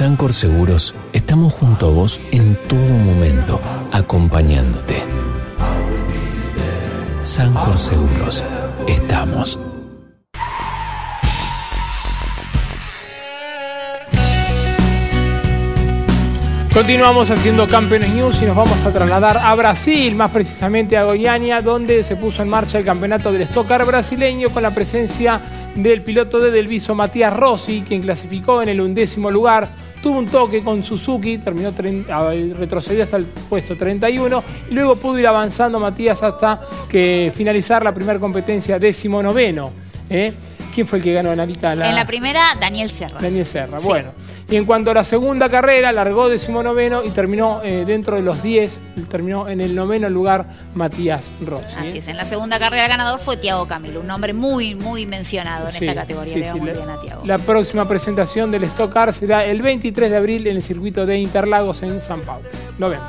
Sancor Seguros estamos junto a vos en todo momento, acompañándote. Sancor Seguros, estamos. Continuamos haciendo Campeones News y nos vamos a trasladar a Brasil, más precisamente a Goiânia, donde se puso en marcha el campeonato del Stock Car brasileño con la presencia del piloto de Delviso Matías Rossi, quien clasificó en el undécimo lugar. Tuvo un toque con Suzuki, terminó retrocedió hasta el puesto 31 y luego pudo ir avanzando Matías hasta que finalizar la primera competencia décimo noveno. ¿eh? ¿Quién fue el que ganó, Narita? La... En la primera, Daniel Serra. Daniel Serra, bueno. Y en cuanto a la segunda carrera, largó decimonoveno y terminó eh, dentro de los 10, terminó en el noveno lugar Matías Rossi. Así es, en la segunda carrera el ganador fue Tiago Camilo, un nombre muy, muy mencionado en esta categoría. Sí, Le muy bien a Tiago. La próxima presentación del Stock Car será el 23 de abril en el circuito de Interlagos en San Paulo. Lo vemos,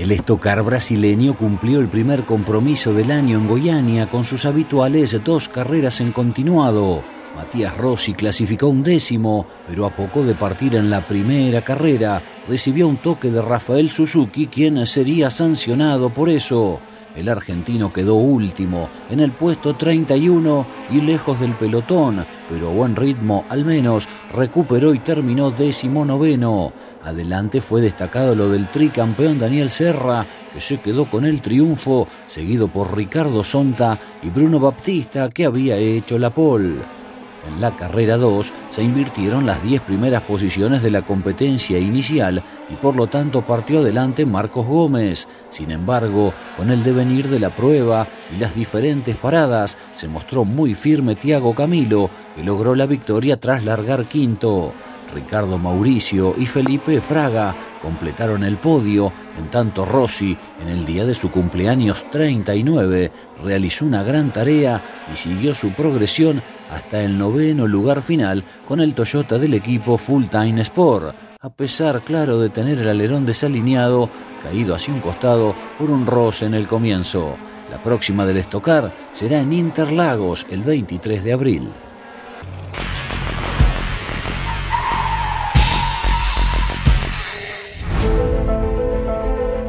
El estocar brasileño cumplió el primer compromiso del año en Goiânia con sus habituales dos carreras en continuado. Matías Rossi clasificó un décimo, pero a poco de partir en la primera carrera, recibió un toque de Rafael Suzuki, quien sería sancionado por eso. El argentino quedó último, en el puesto 31 y lejos del pelotón, pero a buen ritmo al menos recuperó y terminó décimo noveno. Adelante fue destacado lo del tricampeón Daniel Serra, que se quedó con el triunfo, seguido por Ricardo Sonta y Bruno Baptista, que había hecho la pole. En la carrera 2 se invirtieron las 10 primeras posiciones de la competencia inicial y por lo tanto partió adelante Marcos Gómez. Sin embargo, con el devenir de la prueba y las diferentes paradas, se mostró muy firme Tiago Camilo, que logró la victoria tras largar quinto. Ricardo Mauricio y Felipe Fraga completaron el podio, en tanto Rossi, en el día de su cumpleaños 39, realizó una gran tarea y siguió su progresión hasta el noveno lugar final con el Toyota del equipo Full Time Sport, a pesar, claro, de tener el alerón desalineado, caído hacia un costado por un roce en el comienzo. La próxima del estocar será en Interlagos el 23 de abril.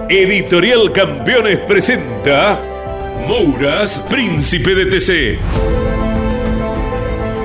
Editorial Campeones presenta Mouras, Príncipe de TC.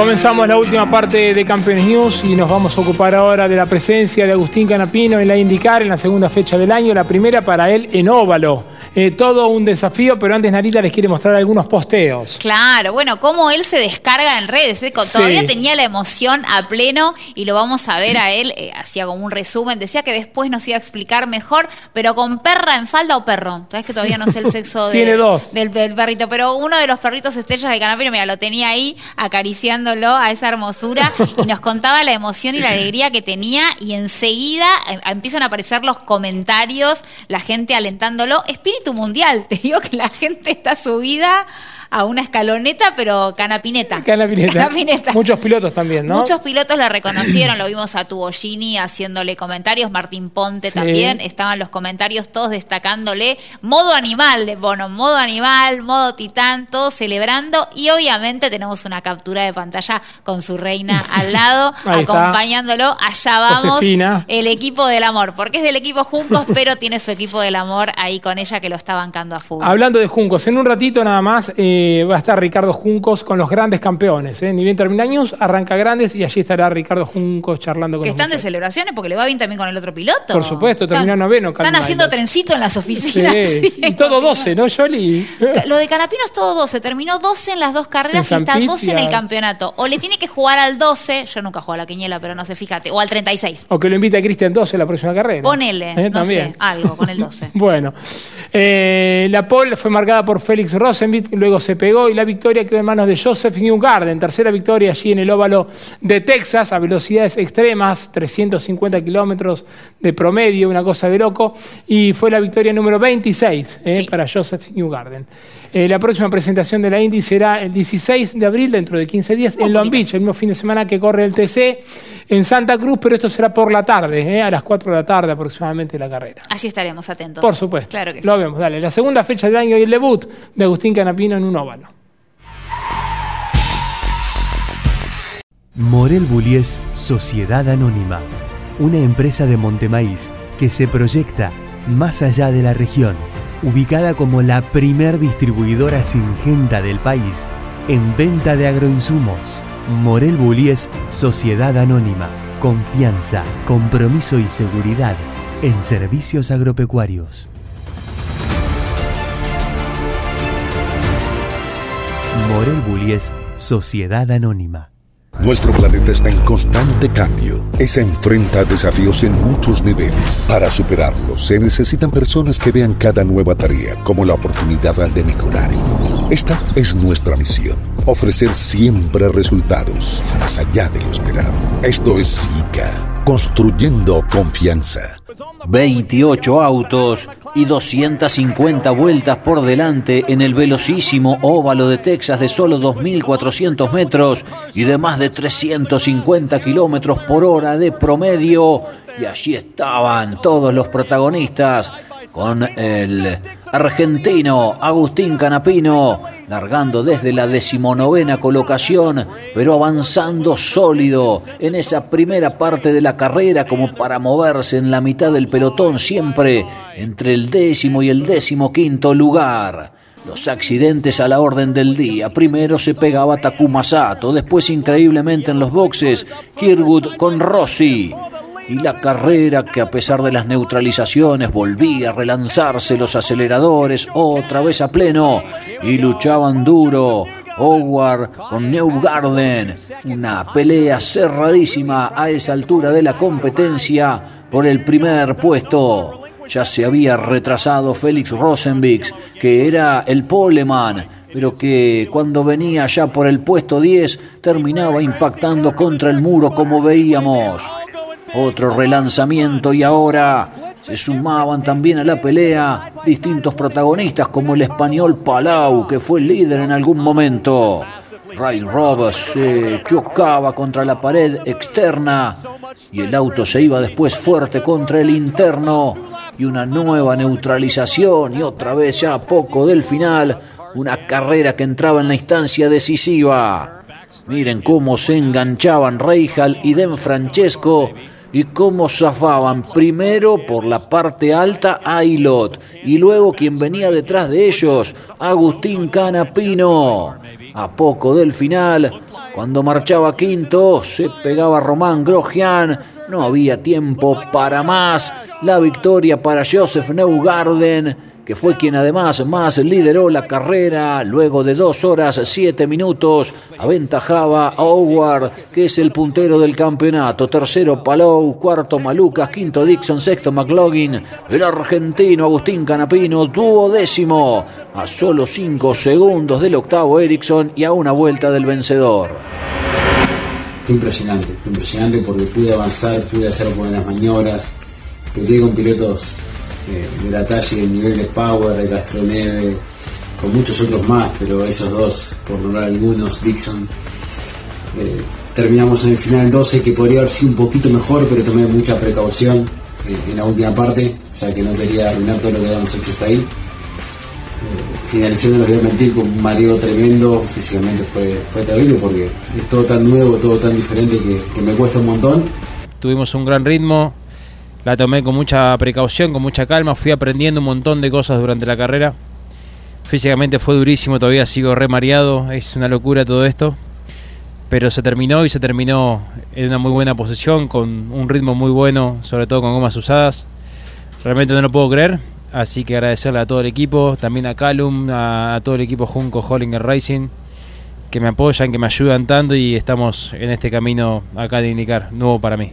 Comenzamos la última parte de Campeones News y nos vamos a ocupar ahora de la presencia de Agustín Canapino en la IndyCar en la segunda fecha del año, la primera para él en óvalo. Eh, todo un desafío, pero antes Narita les quiere mostrar algunos posteos. Claro, bueno, cómo él se descarga en redes. ¿eh? Todavía tenía la emoción a pleno y lo vamos a ver a él. eh, hacía como un resumen. Decía que después nos iba a explicar mejor, pero con perra en falda o perro. Sabes que todavía no sé el sexo de- Tiene dos. Del, del perrito, pero uno de los perritos estrellas de Canapino, mira, lo tenía ahí acariciándolo a esa hermosura y nos contaba la emoción y la alegría que tenía y enseguida empiezan a aparecer los comentarios, la gente alentándolo. Espíritu mundial, te digo que la gente está subida a una escaloneta, pero canapineta. Canapineta. Canapineta. Muchos pilotos también, ¿no? Muchos pilotos la reconocieron, lo vimos a Tubogini haciéndole comentarios, Martín Ponte Sí. también, estaban los comentarios todos destacándole modo animal, le ponen modo animal, modo titán, todos celebrando y obviamente tenemos una captura de pantalla con su reina al lado, acompañándolo, allá vamos, Josefina. el equipo del amor, porque es del equipo Juncos, pero tiene su equipo del amor ahí con ella que lo está bancando a full. Hablando de Juncos, en un ratito nada más eh, va a estar Ricardo Juncos con los grandes campeones. ¿eh? Ni bien termina años, arranca grandes y allí estará Ricardo Juncos charlando con que los están de celebraciones porque le va bien también con el otro piloto. Por supuesto, terminó noveno. Están haciendo trencito en las oficinas. sí. y todo 12, ¿no, Yoli? Lo de Canapino es todo 12. Terminó 12 en las dos carreras y está San 12 en el campeonato. O le tiene que jugar al 12. Yo nunca juego a la quiniela, pero no sé, fíjate. O al 36. O que lo invite a Cristian 12 la próxima carrera. Ponele, Eh, no también. sé, algo con el 12. Bueno, eh, la pole fue marcada por Félix Rosenbit, luego se pegó y la victoria quedó en manos de Joseph Newgarden. Tercera victoria allí en el óvalo de Texas a velocidades extremas, 350 kilómetros de promedio, una cosa de loco. Y fue la victoria número 26 eh, para Joseph Newgarden. Eh, la próxima presentación de la Indy será el 16 de abril, dentro de 15 días, en Long Beach, el mismo fin de semana que corre el TC en Santa Cruz, pero esto será por la tarde, eh, a las 4 de la tarde aproximadamente la carrera. Allí estaremos atentos. Por supuesto. Claro que sí. Lo vemos, dale. La segunda fecha del año y el debut de Agustín Canapino en un óvalo. Morel Bullies Sociedad Anónima, una empresa de Montemaíz que se proyecta más allá de la región, ubicada como la primer distribuidora singenta del país en venta de agroinsumos. Morel Bullies Sociedad Anónima. Confianza, compromiso y seguridad en servicios agropecuarios. Morel Bullies Sociedad Anónima. Nuestro planeta está en constante cambio se enfrenta desafíos en muchos niveles. Para superarlos se necesitan personas que vean cada nueva tarea como la oportunidad de mejorar. Esta es nuestra misión, ofrecer siempre resultados más allá de lo esperado. Esto es SICA, construyendo confianza. 28 autos y 250 vueltas por delante en el velocísimo óvalo de Texas de solo 2.400 metros y de más de 350 kilómetros por hora de promedio. Y allí estaban todos los protagonistas con el argentino Agustín Canapino, largando desde la decimonovena colocación, pero avanzando sólido en esa primera parte de la carrera como para moverse en la mitad del pelotón siempre entre el décimo y el décimo quinto lugar. Los accidentes a la orden del día. Primero se pegaba Takuma Sato, después increíblemente en los boxes Kirwood con Rossi y la carrera que a pesar de las neutralizaciones volvía a relanzarse los aceleradores otra vez a pleno y luchaban duro. Howard con Newgarden, una pelea cerradísima a esa altura de la competencia por el primer puesto. Ya se había retrasado Félix Rosenbix, que era el poleman, pero que cuando venía ya por el puesto 10 terminaba impactando contra el muro como veíamos. Otro relanzamiento y ahora se sumaban también a la pelea distintos protagonistas como el español Palau, que fue líder en algún momento. Ray Roberts se chocaba contra la pared externa y el auto se iba después fuerte contra el interno y una nueva neutralización y otra vez ya a poco del final, una carrera que entraba en la instancia decisiva. Miren cómo se enganchaban Reijal y Den Francesco y cómo zafaban primero por la parte alta Ailot y luego quien venía detrás de ellos, Agustín Canapino. A poco del final, cuando marchaba quinto, se pegaba Román Grosjean, no había tiempo para más. La victoria para Joseph Neugarden que fue quien además más lideró la carrera, luego de dos horas siete minutos, aventajaba a Howard, que es el puntero del campeonato, tercero Palou, cuarto Malucas, quinto Dixon, sexto McLaughlin, el argentino Agustín Canapino, duodécimo, a solo cinco segundos del octavo Ericsson y a una vuelta del vencedor. Fue impresionante, fue impresionante porque pude avanzar, pude hacer buenas maniobras, con pilotos de la talla y del nivel de Power, de Castroneve, con muchos otros más, pero esos dos, por nombrar algunos, Dixon. Eh, terminamos en el final 12, que podría haber sido un poquito mejor, pero tomé mucha precaución eh, en la última parte, ya que no quería arruinar todo lo que habíamos hecho hasta ahí. Eh, finalizando, los voy a mentir, con un mareo tremendo, físicamente fue, fue terrible porque es todo tan nuevo, todo tan diferente que me cuesta un montón. Tuvimos un gran ritmo, la tomé con mucha precaución, con mucha calma, fui aprendiendo un montón de cosas durante la carrera. Físicamente fue durísimo, todavía sigo re mareado, es una locura todo esto. Pero se terminó y se terminó en una muy buena posición, con un ritmo muy bueno, sobre todo con gomas usadas. Realmente no lo puedo creer, así que agradecerle a todo el equipo, también a Calum, a, a todo el equipo Junco Hollinger Racing, que me apoyan, que me ayudan tanto y estamos en este camino acá de indicar, nuevo para mí.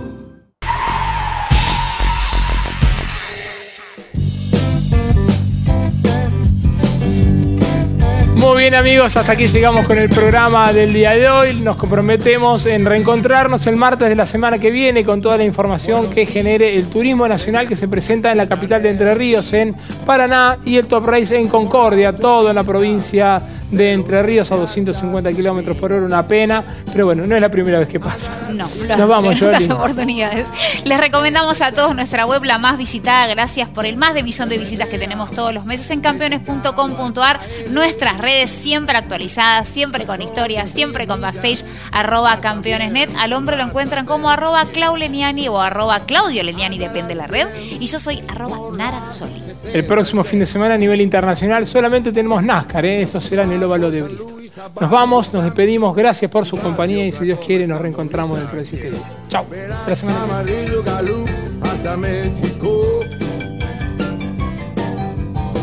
Muy bien amigos, hasta aquí llegamos con el programa del día de hoy. Nos comprometemos en reencontrarnos el martes de la semana que viene con toda la información que genere el turismo nacional que se presenta en la capital de Entre Ríos, en Paraná, y el Top Race en Concordia, todo en la provincia de Entre Ríos a 250 kilómetros por hora, una pena, pero bueno, no es la primera vez que pasa. No, Nos vamos, Joeli. oportunidades. Les recomendamos a todos nuestra web, la más visitada, gracias por el más de millón de visitas que tenemos todos los meses en campeones.com.ar. Nuestras redes siempre actualizadas, siempre con historias, siempre con backstage, arroba campeonesnet. Al hombre lo encuentran como arroba Clau Leniani o arroba Claudio Leniani, depende de la red. Y yo soy arroba Nara Soli. El próximo fin de semana a nivel internacional solamente tenemos NASCAR, ¿eh? esto será en el óvalo de Bristol. Nos vamos, nos despedimos, gracias por su compañía y si Dios quiere nos reencontramos dentro de siete días. Chao.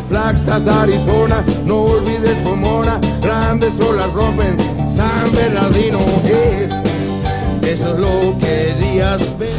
Flaxas, Arizona, no olvides Pomona, grandes olas rompen San Bernardino. eso es lo que querías ver.